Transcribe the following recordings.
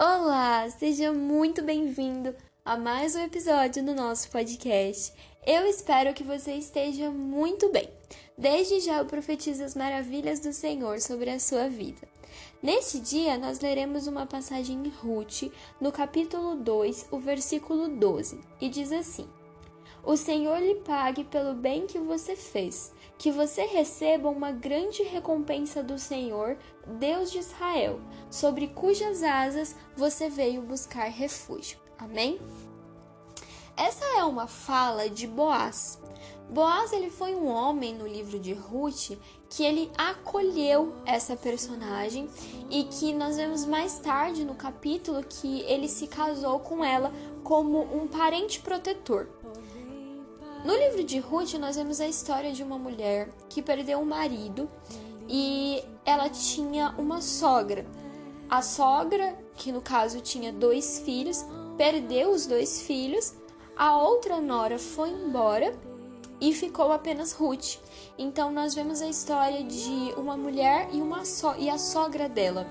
Olá, seja muito bem-vindo a mais um episódio do nosso podcast. Eu espero que você esteja muito bem. Desde já eu profetizo as maravilhas do Senhor sobre a sua vida. Neste dia, nós leremos uma passagem em Ruth, no capítulo 2, o versículo 12, e diz assim: O Senhor lhe pague pelo bem que você fez, que você receba uma grande recompensa do Senhor, Deus de Israel, sobre cujas asas você veio buscar refúgio. Amém? Essa é uma fala de Boaz. Boaz ele foi um homem no livro de Ruth que ele acolheu essa personagem e que nós vemos mais tarde no capítulo que ele se casou com ela como um parente protetor. No livro de Ruth, nós vemos a história de uma mulher que perdeu um marido e ela tinha uma sogra. A sogra, que no caso tinha dois filhos, perdeu os dois filhos, a outra nora foi embora e ficou apenas Ruth. Então nós vemos a história de uma mulher e uma so e a sogra dela.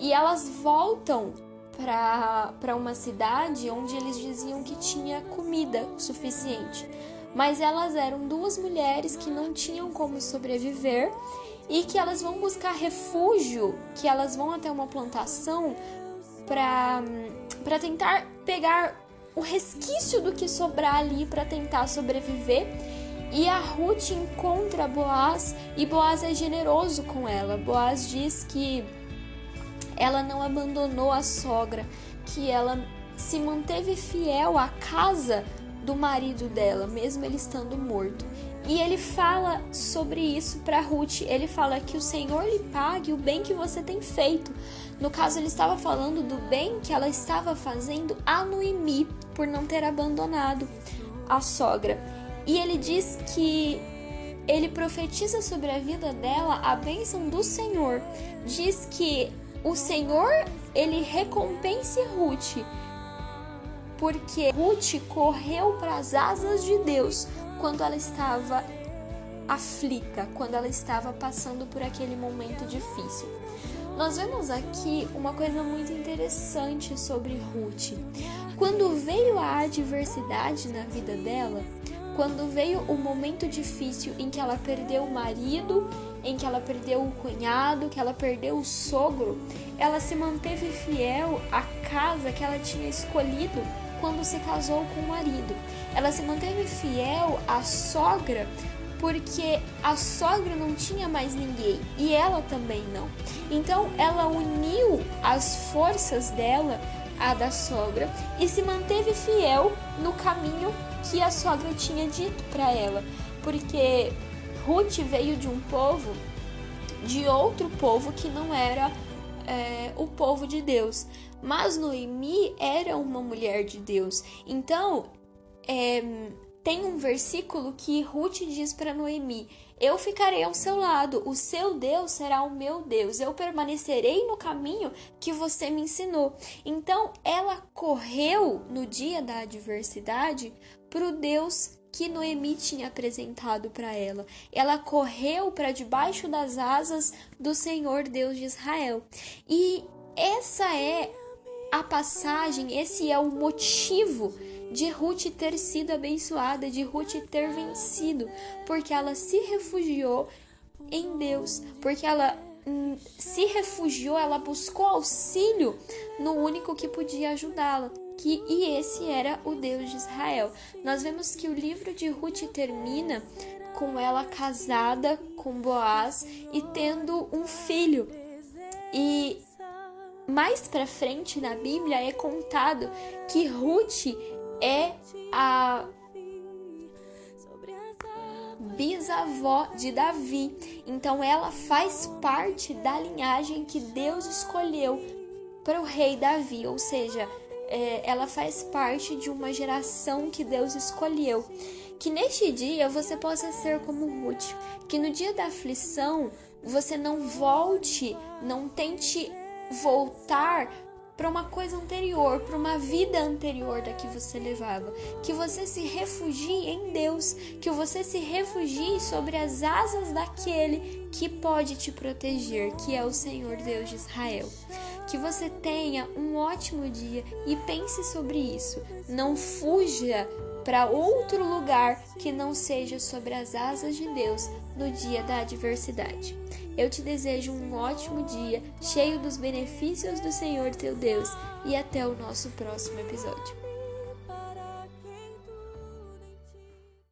E elas voltam para uma cidade onde eles diziam que tinha comida suficiente mas elas eram duas mulheres que não tinham como sobreviver e que elas vão buscar refúgio, que elas vão até uma plantação para tentar pegar o resquício do que sobrar ali para tentar sobreviver. E a Ruth encontra Boaz e Boaz é generoso com ela. Boaz diz que ela não abandonou a sogra, que ela se manteve fiel à casa do marido dela, mesmo ele estando morto. E ele fala sobre isso para Ruth. Ele fala que o Senhor lhe pague o bem que você tem feito. No caso, ele estava falando do bem que ela estava fazendo a Noemi por não ter abandonado a sogra. E ele diz que ele profetiza sobre a vida dela a bênção do Senhor. Diz que o Senhor ele recompense Ruth porque Ruth correu para as asas de Deus quando ela estava aflita, quando ela estava passando por aquele momento difícil. Nós vemos aqui uma coisa muito interessante sobre Ruth. Quando veio a adversidade na vida dela, quando veio o momento difícil em que ela perdeu o marido, em que ela perdeu o cunhado, que ela perdeu o sogro, ela se manteve fiel à casa que ela tinha escolhido quando se casou com o marido. Ela se manteve fiel à sogra porque a sogra não tinha mais ninguém e ela também não. Então ela uniu as forças dela à da sogra e se manteve fiel no caminho que a sogra tinha dito para ela, porque Ruth veio de um povo, de outro povo que não era é, o povo de Deus. Mas Noemi era uma mulher de Deus. Então, é, tem um versículo que Ruth diz para Noemi: Eu ficarei ao seu lado, o seu Deus será o meu Deus, eu permanecerei no caminho que você me ensinou. Então, ela correu no dia da adversidade para o Deus que Noemi tinha apresentado para ela. Ela correu para debaixo das asas do Senhor Deus de Israel. E essa é a passagem, esse é o motivo de Ruth ter sido abençoada, de Ruth ter vencido, porque ela se refugiou em Deus, porque ela hum, se refugiou, ela buscou auxílio no único que podia ajudá-la que e esse era o Deus de Israel. Nós vemos que o livro de Ruth termina com ela casada com Boaz e tendo um filho. E mais para frente na Bíblia é contado que Ruth é a bisavó de Davi. Então ela faz parte da linhagem que Deus escolheu para o rei Davi, ou seja, é, ela faz parte de uma geração que Deus escolheu. Que neste dia você possa ser como Ruth, que no dia da aflição você não volte, não tente voltar para uma coisa anterior, para uma vida anterior da que você levava. Que você se refugie em Deus, que você se refugie sobre as asas daquele que pode te proteger, que é o Senhor Deus de Israel. Que você tenha um ótimo dia e pense sobre isso. Não fuja para outro lugar que não seja sobre as asas de Deus no dia da adversidade. Eu te desejo um ótimo dia, cheio dos benefícios do Senhor teu Deus, e até o nosso próximo episódio.